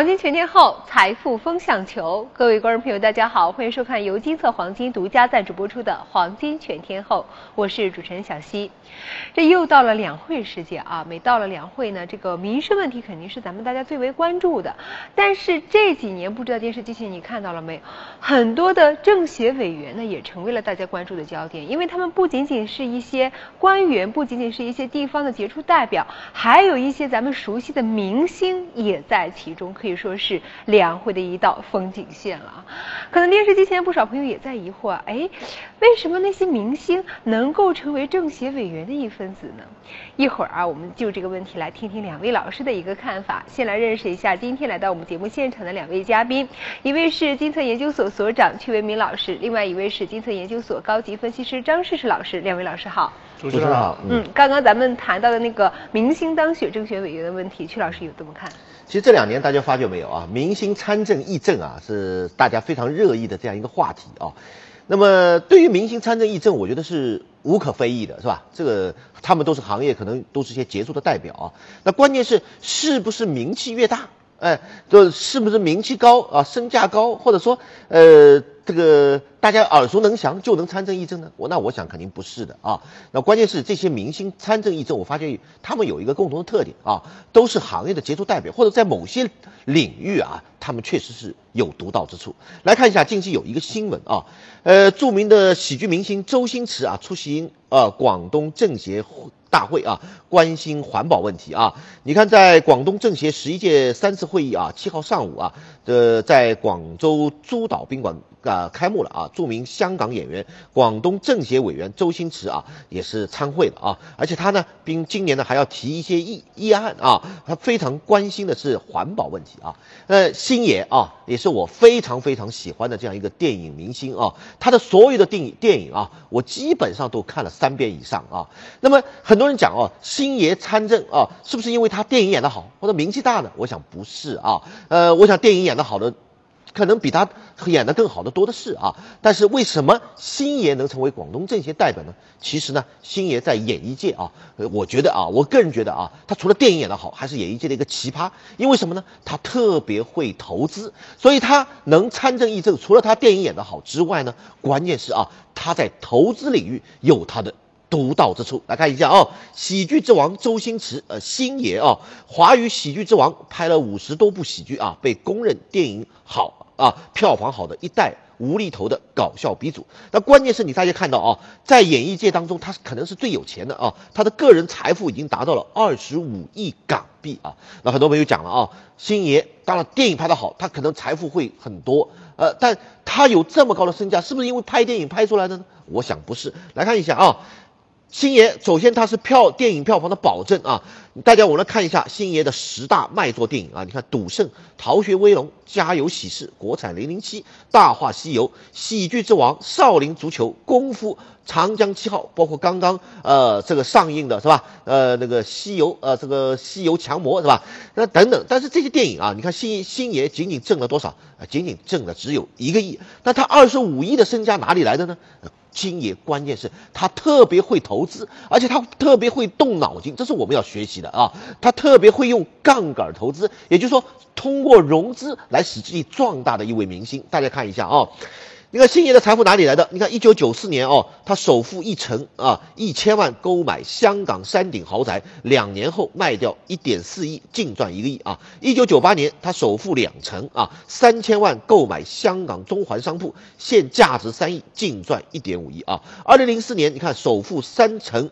黄金全天候，财富风向球。各位观众朋友，大家好，欢迎收看由金色黄金独家赞助播出的《黄金全天候》，我是主持人小溪。这又到了两会时节啊，每到了两会呢，这个民生问题肯定是咱们大家最为关注的。但是这几年，不知道电视机前你看到了没有？很多的政协委员呢，也成为了大家关注的焦点，因为他们不仅仅是一些官员，不仅仅是一些地方的杰出代表，还有一些咱们熟悉的明星也在其中。可以说是两会的一道风景线了啊！可能电视机前不少朋友也在疑惑，哎，为什么那些明星能够成为政协委员的一分子呢？一会儿啊，我们就这个问题来听听两位老师的一个看法。先来认识一下今天来到我们节目现场的两位嘉宾，一位是金策研究所所长曲为民老师，另外一位是金策研究所高级分析师张世世老师。两位老师好，主持人好。嗯，刚刚咱们谈到的那个明星当选政协委员的问题，曲老师有怎么看？其实这两年大家发觉没有啊，明星参政议政啊是大家非常热议的这样一个话题啊。那么对于明星参政议政，我觉得是无可非议的，是吧？这个他们都是行业，可能都是一些杰出的代表啊。那关键是是不是名气越大，哎，就是不是名气高啊，身价高，或者说呃。这个大家耳熟能详就能参政议政呢？我那我想肯定不是的啊。那关键是这些明星参政议政，我发现他们有一个共同的特点啊，都是行业的杰出代表，或者在某些领域啊，他们确实是有独到之处。来看一下近期有一个新闻啊，呃，著名的喜剧明星周星驰啊出席呃广东政协大会啊，关心环保问题啊。你看，在广东政协十一届三次会议啊，七号上午啊，呃在广州珠岛宾馆。啊，开幕了啊！著名香港演员、广东政协委员周星驰啊，也是参会的啊。而且他呢，并今年呢还要提一些议议案啊。他非常关心的是环保问题啊。呃，星爷啊，也是我非常非常喜欢的这样一个电影明星啊。他的所有的电影电影啊，我基本上都看了三遍以上啊。那么很多人讲哦，星爷参政啊，是不是因为他电影演得好或者名气大呢？我想不是啊。呃，我想电影演得好的。可能比他演的更好的多的是啊，但是为什么星爷能成为广东政协代表呢？其实呢，星爷在演艺界啊，我觉得啊，我个人觉得啊，他除了电影演得好，还是演艺界的一个奇葩。因为什么呢？他特别会投资，所以他能参政议政。除了他电影演得好之外呢，关键是啊，他在投资领域有他的独到之处。来看一下啊，喜剧之王周星驰，呃，星爷啊，华语喜剧之王，拍了五十多部喜剧啊，被公认电影好。啊，票房好的一代无厘头的搞笑鼻祖。那关键是你大家看到啊，在演艺界当中，他可能是最有钱的啊，他的个人财富已经达到了二十五亿港币啊。那很多朋友讲了啊，星爷当然电影拍得好，他可能财富会很多，呃，但他有这么高的身价，是不是因为拍电影拍出来的呢？我想不是。来看一下啊。星爷，首先他是票电影票房的保证啊！大家我来看一下星爷的十大卖座电影啊！你看《赌圣》《逃学威龙》《家有喜事》国产《零零七》《大话西游》《喜剧之王》《少林足球》《功夫》《长江七号》，包括刚刚呃这个上映的是吧？呃那个西游呃这个西游强魔是吧？那等等，但是这些电影啊，你看星星爷仅仅挣了多少啊？仅仅挣了只有一个亿，那他二十五亿的身家哪里来的呢？金爷关键是他特别会投资，而且他特别会动脑筋，这是我们要学习的啊！他特别会用杠杆投资，也就是说通过融资来使自己壮大的一位明星。大家看一下啊。你看星爷的财富哪里来的？你看，一九九四年哦，他首付一成啊，一千万购买香港山顶豪宅，两年后卖掉一点四亿，净赚一个亿啊。一九九八年，他首付两成啊，三千万购买香港中环商铺，现价值三亿，净赚一点五亿啊。二零零四年，你看首付三成，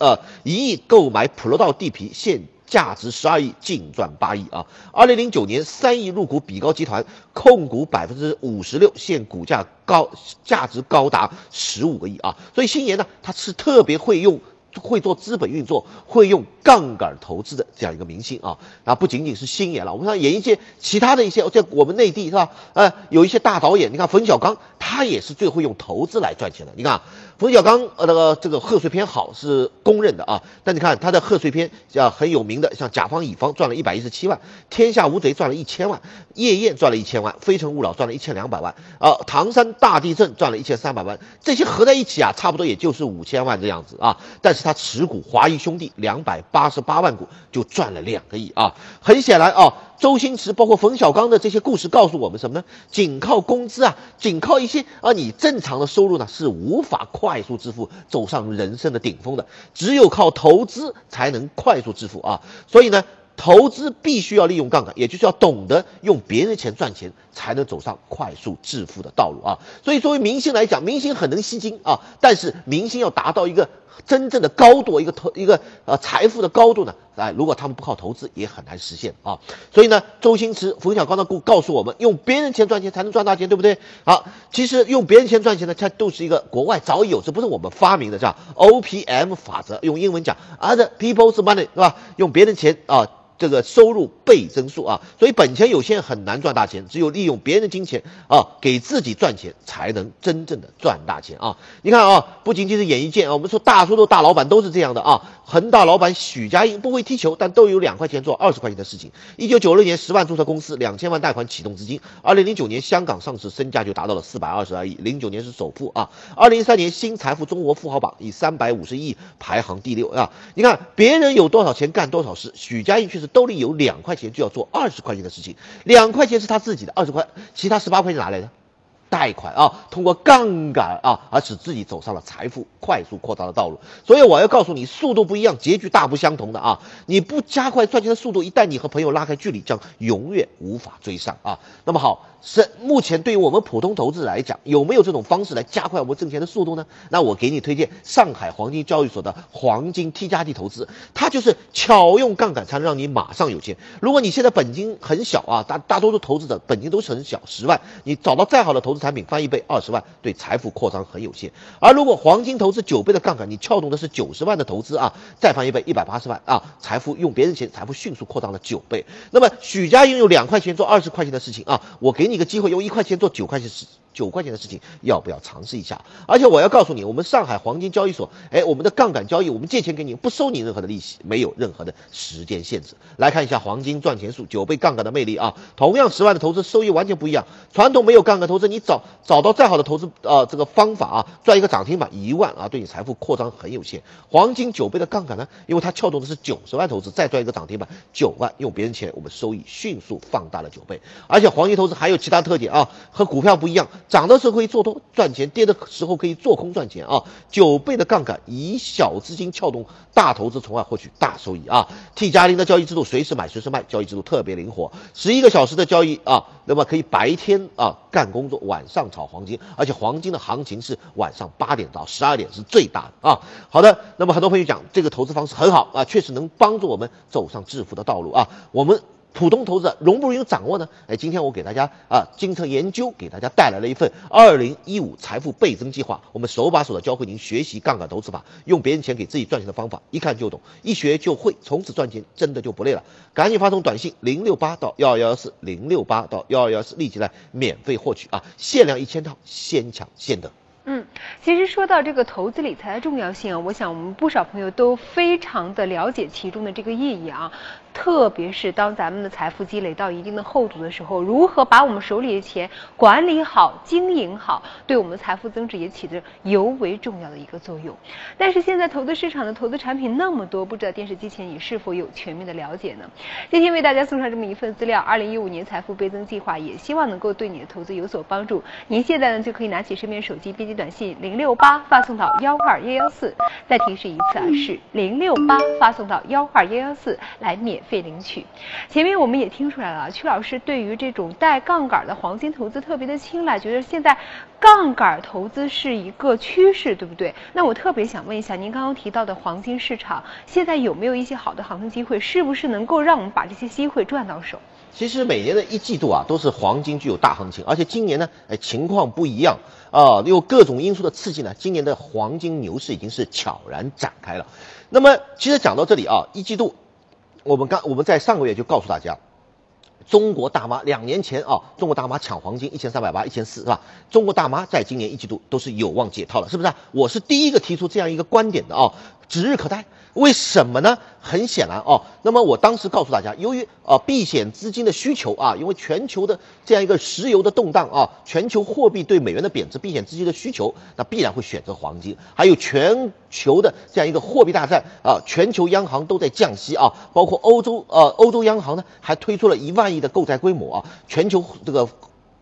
呃，一亿购买普罗道地皮，现。价值十二亿，净赚八亿啊！二零零九年三亿入股比高集团，控股百分之五十六，现股价高，价值高达十五个亿啊！所以星爷呢，他是特别会用。会做资本运作，会用杠杆投资的这样一个明星啊，啊不仅仅是星爷了，我们看演艺界其他的一些，在我们内地是吧？呃，有一些大导演，你看冯小刚，他也是最会用投资来赚钱的。你看冯小刚呃那个这个贺岁片好是公认的啊，但你看他的贺岁片像很有名的，像甲方乙方赚了一百一十七万，天下无贼赚了一千万，夜宴赚了一千万，非诚勿扰赚了一千两百万啊，唐山大地震赚了一千三百万，这些合在一起啊，差不多也就是五千万这样子啊，但是他持股华谊兄弟两百八十八万股就赚了两个亿啊，很显然啊。周星驰包括冯小刚的这些故事告诉我们什么呢？仅靠工资啊，仅靠一些啊你正常的收入呢是无法快速致富，走上人生的顶峰的。只有靠投资才能快速致富啊！所以呢，投资必须要利用杠杆，也就是要懂得用别人的钱赚钱，才能走上快速致富的道路啊！所以作为明星来讲，明星很能吸金啊，但是明星要达到一个。真正的高度，一个投一个呃财富的高度呢？哎，如果他们不靠投资，也很难实现啊。所以呢，周星驰、冯小刚的故告诉我们，用别人钱赚钱才能赚大钱，对不对？好，其实用别人钱赚钱呢，它都是一个国外早已有，这不是我们发明的，叫 O P M 法则，用英文讲，other people's money，是吧？用别人钱啊。这个收入倍增速啊，所以本钱有限很难赚大钱，只有利用别人的金钱啊，给自己赚钱，才能真正的赚大钱啊！你看啊，不仅仅是演艺界啊，我们说大多数大老板都是这样的啊。恒大老板许家印不会踢球，但都有两块钱做二十块钱的事情。一九九六年十万注册公司，两千万贷款启动资金。二零零九年香港上市，身价就达到了四百二十二亿，零九年是首富啊。二零一三年新财富中国富豪榜以三百五十亿排行第六啊。你看别人有多少钱干多少事，许家印却是兜里有两块钱就要做二十块钱的事情，两块钱是他自己的，二十块其他十八块钱哪来的？贷款啊，通过杠杆啊，而使自己走上了财富快速扩张的道路。所以我要告诉你，速度不一样，结局大不相同的啊！你不加快赚钱的速度，一旦你和朋友拉开距离，将永远无法追上啊！那么好。是目前对于我们普通投资者来讲，有没有这种方式来加快我们挣钱的速度呢？那我给你推荐上海黄金交易所的黄金 T 加 D 投资，它就是巧用杠杆才能让你马上有钱。如果你现在本金很小啊，大大多数投资者本金都是很小，十万，你找到再好的投资产品翻一倍二十万，对财富扩张很有限。而如果黄金投资九倍的杠杆，你撬动的是九十万的投资啊，再翻一倍一百八十万啊，财富用别人钱，财富迅速扩张了九倍。那么许家印用两块钱做二十块钱的事情啊，我给。你个机会用一块钱做九块钱事九块钱的事情，要不要尝试一下？而且我要告诉你，我们上海黄金交易所，哎，我们的杠杆交易，我们借钱给你，不收你任何的利息，没有任何的时间限制。来看一下黄金赚钱术九倍杠杆的魅力啊！同样十万的投资，收益完全不一样。传统没有杠杆投资，你找找到再好的投资啊这个方法啊，赚一个涨停板一万啊，对你财富扩张很有限。黄金九倍的杠杆呢，因为它撬动的是九十万投资，再赚一个涨停板九万，用别人钱，我们收益迅速放大了九倍。而且黄金投资还有其他特点啊，和股票不一样。涨的时候可以做多赚钱，跌的时候可以做空赚钱啊！九倍的杠杆，以小资金撬动大投资，从而获取大收益啊！T 加零的交易制度，随时买随时卖，交易制度特别灵活，十一个小时的交易啊，那么可以白天啊干工作，晚上炒黄金，而且黄金的行情是晚上八点到十二点是最大的啊！好的，那么很多朋友讲这个投资方式很好啊，确实能帮助我们走上致富的道路啊，我们。普通投资者容不容易掌握呢？哎，今天我给大家啊，精测研究给大家带来了一份二零一五财富倍增计划，我们手把手的教会您学习杠杆投资法，用别人钱给自己赚钱的方法，一看就懂，一学就会，从此赚钱真的就不累了。赶紧发送短信零六八到幺二幺四零六八到幺二幺四，立即来免费获取啊，限量一千套，先抢先得。嗯，其实说到这个投资理财的重要性啊，我想我们不少朋友都非常的了解其中的这个意义啊。特别是当咱们的财富积累到一定的厚度的时候，如何把我们手里的钱管理好、经营好，对我们的财富增值也起着尤为重要的一个作用。但是现在投资市场的投资产品那么多，不知道电视机前你是否有全面的了解呢？今天为大家送上这么一份资料，二零一五年财富倍增计划，也希望能够对你的投资有所帮助。您现在呢就可以拿起身边手机，编辑短信零六八发送到幺二幺幺四，再提示一次啊，是零六八发送到幺二幺幺四来免。费领取，前面我们也听出来了，曲老师对于这种带杠杆的黄金投资特别的青睐，觉得现在杠杆投资是一个趋势，对不对？那我特别想问一下，您刚刚提到的黄金市场，现在有没有一些好的行情机会？是不是能够让我们把这些机会赚到手？其实每年的一季度啊，都是黄金具有大行情，而且今年呢，哎，情况不一样啊，有各种因素的刺激呢，今年的黄金牛市已经是悄然展开了。那么，其实讲到这里啊，一季度。我们刚我们在上个月就告诉大家，中国大妈两年前啊，中国大妈抢黄金一千三百八、一千四是吧？中国大妈在今年一季度都是有望解套了，是不是？我是第一个提出这样一个观点的啊，指日可待。为什么呢？很显然哦，那么我当时告诉大家，由于啊避险资金的需求啊，因为全球的这样一个石油的动荡啊，全球货币对美元的贬值，避险资金的需求，那必然会选择黄金。还有全球的这样一个货币大战啊，全球央行都在降息啊，包括欧洲呃欧洲央行呢还推出了一万亿的购债规模啊，全球这个。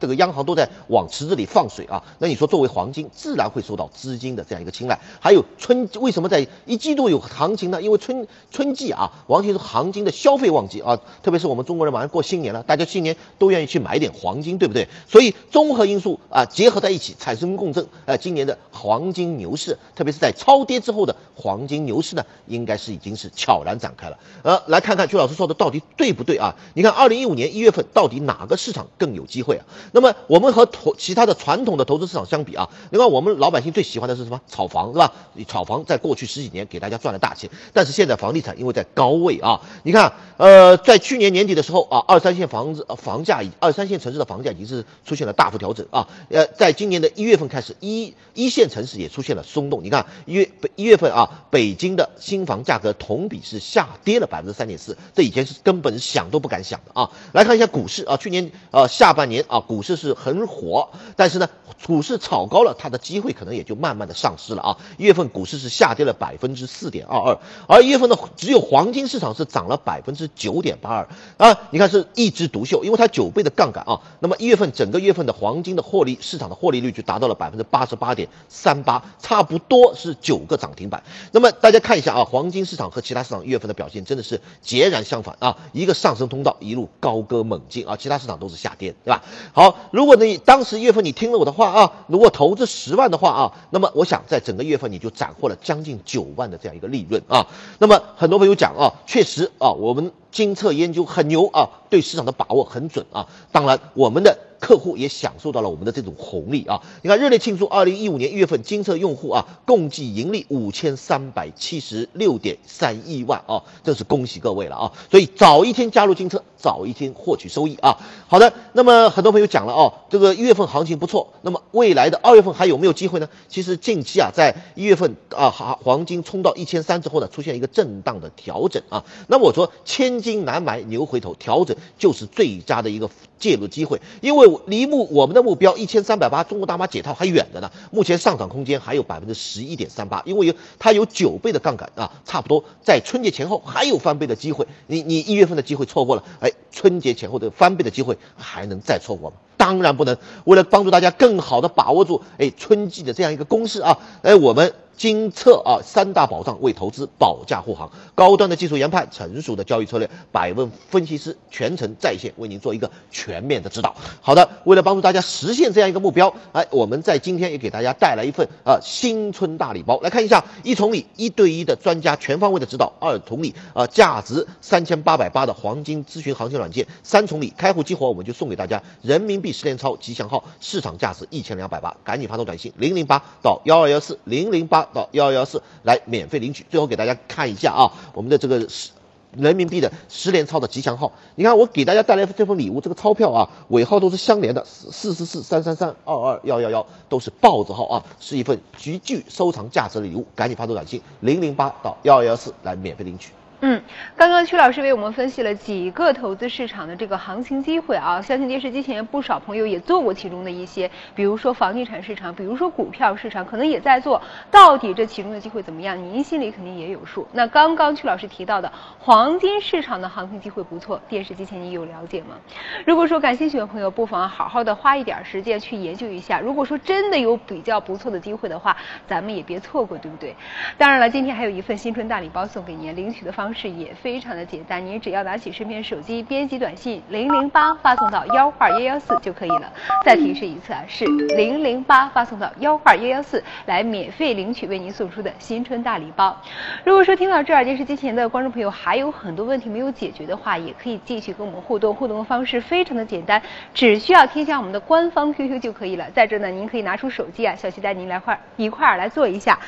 这个央行都在往池子里放水啊，那你说作为黄金，自然会受到资金的这样一个青睐。还有春为什么在一季度有行情呢？因为春春季啊，完全是黄金的消费旺季啊，特别是我们中国人马上过新年了，大家新年都愿意去买点黄金，对不对？所以综合因素啊结合在一起产生共振，呃，今年的黄金牛市，特别是在超跌之后的黄金牛市呢，应该是已经是悄然展开了。呃，来看看曲老师说的到底对不对啊？你看二零一五年一月份到底哪个市场更有机会啊？那么我们和投其他的传统的投资市场相比啊，另外我们老百姓最喜欢的是什么？炒房是吧？炒房在过去十几年给大家赚了大钱，但是现在房地产因为在高位啊，你看，呃，在去年年底的时候啊，二三线房子房价已，二三线城市的房价已经是出现了大幅调整啊。呃，在今年的一月份开始，一一线城市也出现了松动。你看一月一月份啊，北京的新房价格同比是下跌了百分之三点四，这以前是根本想都不敢想的啊。来看一下股市啊，去年呃下半年啊，股股市是很火，但是呢，股市炒高了，它的机会可能也就慢慢的丧失了啊。一月份股市是下跌了百分之四点二二，而一月份的只有黄金市场是涨了百分之九点八二啊。你看是一枝独秀，因为它九倍的杠杆啊。那么一月份整个月份的黄金的获利市场的获利率就达到了百分之八十八点三八，差不多是九个涨停板。那么大家看一下啊，黄金市场和其他市场一月份的表现真的是截然相反啊，一个上升通道一路高歌猛进啊，其他市场都是下跌，对吧？好，如果你当时月份你听了我的话啊，如果投资十万的话啊，那么我想在整个月份你就斩获了将近九万的这样一个利润啊。那么很多朋友讲啊，确实啊，我们精测研究很牛啊，对市场的把握很准啊。当然我们的。客户也享受到了我们的这种红利啊！你看，热烈庆祝二零一五年一月份金策用户啊，共计盈利五千三百七十六点三亿万啊，真是恭喜各位了啊！所以早一天加入金策，早一天获取收益啊！好的，那么很多朋友讲了哦，这个一月份行情不错，那么未来的二月份还有没有机会呢？其实近期啊，在一月份啊，黄黄金冲到一千三之后呢，出现一个震荡的调整啊。那么我说，千金难买牛回头，调整就是最佳的一个介入机会，因为。离目我们的目标一千三百八，中国大妈解套还远着呢。目前上涨空间还有百分之十一点三八，因为有它有九倍的杠杆啊，差不多在春节前后还有翻倍的机会。你你一月份的机会错过了，哎，春节前后的翻倍的机会还能再错过吗？当然不能。为了帮助大家更好的把握住哎春季的这样一个攻势啊，哎我们。精测啊，三大保障为投资保驾护航，高端的技术研判，成熟的交易策略，百问分析师全程在线为您做一个全面的指导。好的，为了帮助大家实现这样一个目标，哎，我们在今天也给大家带来一份啊新春大礼包。来看一下，一重礼一对一的专家全方位的指导，二重礼啊价值三千八百八的黄金咨询行情软件，三重礼开户激活我们就送给大家人民币十连钞吉祥号，市场价值一千两百八，赶紧发送短信零零八到幺二幺四零零八。到幺幺四来免费领取，最后给大家看一下啊，我们的这个十人民币的十连钞的吉祥号。你看我给大家带来这份礼物，这个钞票啊尾号都是相连的，四四四三三三二二幺幺幺都是豹子号啊，是一份极具收藏价值的礼物，赶紧发送短信零零八到幺幺四来免费领取。嗯，刚刚曲老师为我们分析了几个投资市场的这个行情机会啊，相信电视机前不少朋友也做过其中的一些，比如说房地产市场，比如说股票市场，可能也在做。到底这其中的机会怎么样？您心里肯定也有数。那刚刚曲老师提到的黄金市场的行情机会不错，电视机前你有了解吗？如果说感兴趣的朋友，不妨好好的花一点时间去研究一下。如果说真的有比较不错的机会的话，咱们也别错过，对不对？当然了，今天还有一份新春大礼包送给您，领取的方。方式也非常的简单，您只要拿起身边手机，编辑短信零零八发送到幺二幺幺四就可以了。再提示一次啊，是零零八发送到幺二幺幺四来免费领取为您送出的新春大礼包。如果说听到这儿电视机前的观众朋友还有很多问题没有解决的话，也可以继续跟我们互动，互动的方式非常的简单，只需要添加我们的官方 QQ 就可以了。在这呢，您可以拿出手机啊，小齐带您来块一块儿来做一下，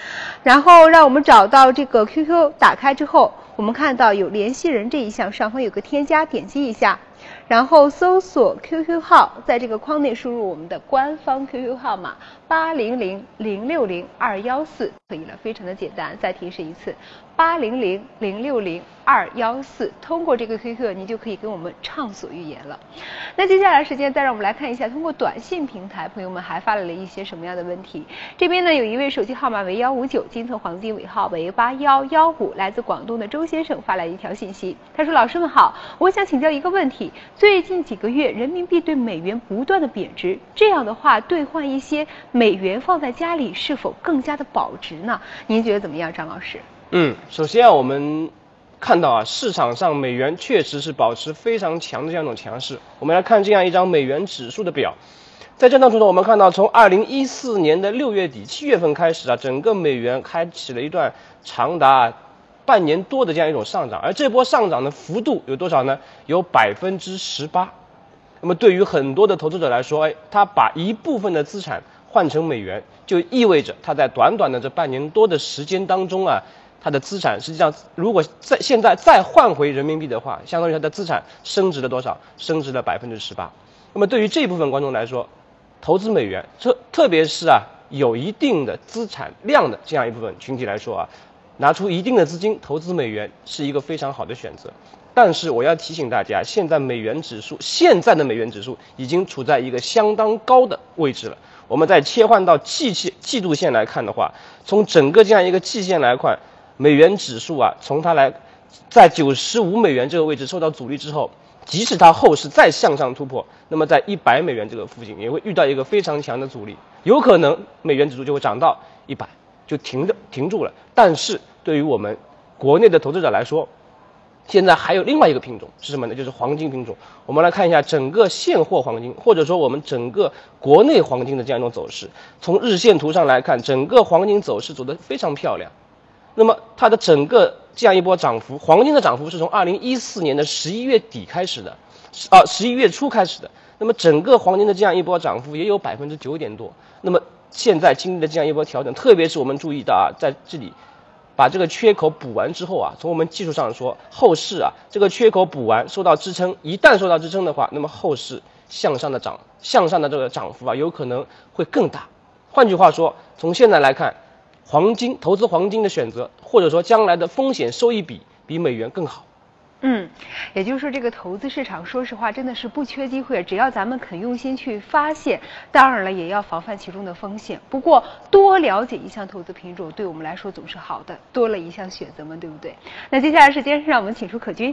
然后让我们找到这个 QQ，打开之后。我们看到有联系人这一项，上方有个添加，点击一下。然后搜索 QQ 号，在这个框内输入我们的官方 QQ 号码八零零零六零二幺四，可以了，非常的简单。再提示一次，八零零零六零二幺四，通过这个 QQ，您就可以跟我们畅所欲言了。那接下来时间，再让我们来看一下，通过短信平台，朋友们还发来了一些什么样的问题？这边呢，有一位手机号码为幺五九，金色黄金尾号为八幺幺五，来自广东的周先生发来一条信息，他说：“老师们好，我想请教一个问题，最近几个月人民币对美元不断的贬值，这样的话兑换一些美元放在家里是否更加的保值呢？您觉得怎么样，张老师？”嗯，首先啊，我们看到啊，市场上美元确实是保持非常强的这样一种强势。我们来看这样一张美元指数的表，在这张图中，我们看到从二零一四年的六月底七月份开始啊，整个美元开启了一段长达半年多的这样一种上涨，而这波上涨的幅度有多少呢？有百分之十八。那么对于很多的投资者来说，哎，他把一部分的资产换成美元，就意味着他在短短的这半年多的时间当中啊。它的资产实际上，如果在现在再换回人民币的话，相当于它的资产升值了多少？升值了百分之十八。那么对于这部分观众来说，投资美元，特特别是啊有一定的资产量的这样一部分群体来说啊，拿出一定的资金投资美元是一个非常好的选择。但是我要提醒大家，现在美元指数现在的美元指数已经处在一个相当高的位置了。我们再切换到季线季度线来看的话，从整个这样一个季线来看。美元指数啊，从它来在九十五美元这个位置受到阻力之后，即使它后市再向上突破，那么在一百美元这个附近也会遇到一个非常强的阻力，有可能美元指数就会涨到一百就停着停住了。但是对于我们国内的投资者来说，现在还有另外一个品种是什么呢？就是黄金品种。我们来看一下整个现货黄金，或者说我们整个国内黄金的这样一种走势。从日线图上来看，整个黄金走势走得非常漂亮。那么它的整个这样一波涨幅，黄金的涨幅是从二零一四年的十一月底开始的，啊十一月初开始的。那么整个黄金的这样一波涨幅也有百分之九点多。那么现在经历了这样一波调整，特别是我们注意到啊，在这里把这个缺口补完之后啊，从我们技术上说，后市啊这个缺口补完受到支撑，一旦受到支撑的话，那么后市向上的涨向上的这个涨幅啊，有可能会更大。换句话说，从现在来看。黄金投资黄金的选择，或者说将来的风险收益比比美元更好。嗯，也就是说，这个投资市场，说实话，真的是不缺机会，只要咱们肯用心去发现。当然了，也要防范其中的风险。不过，多了解一项投资品种，对我们来说总是好的，多了一项选择嘛，对不对？那接下来时间，让我们请出可君。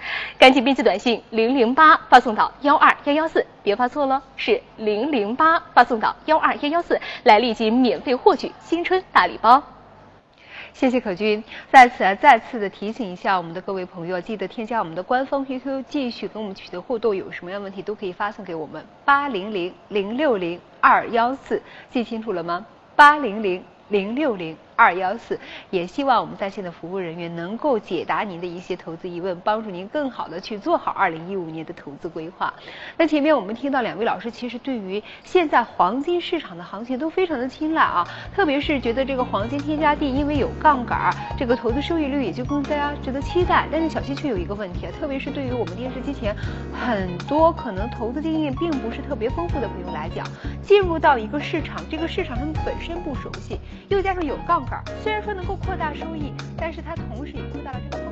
赶紧编辑短信零零八发送到幺二幺幺四，别发错了，是零零八发送到幺二幺幺四，来立即免费获取新春大礼包。谢谢可君，在此啊，再次的提醒一下我们的各位朋友，记得添加我们的官方 QQ，继续跟我们取得互动，有什么样问题都可以发送给我们八零零零六零二幺四，记清楚了吗？八零零零六零二幺四。也希望我们在线的服务人员能够解答您的一些投资疑问，帮助您更好的去做好二零一五年的投资规划。那前面我们听到两位老师其实对于现在黄金市场的行情都非常的青睐啊，特别是觉得这个黄金添加地因为有杠杆，这个投资收益率也就更加值得期待。但是小溪却有一个问题啊，特别是对于我们电视机前很多可能投资经验并不是特别丰富的朋友来讲，进入到一个市场，这个市场他们本身不熟悉，又加上有杠虽然说能够扩大收益，但是它同时也扩大了这个。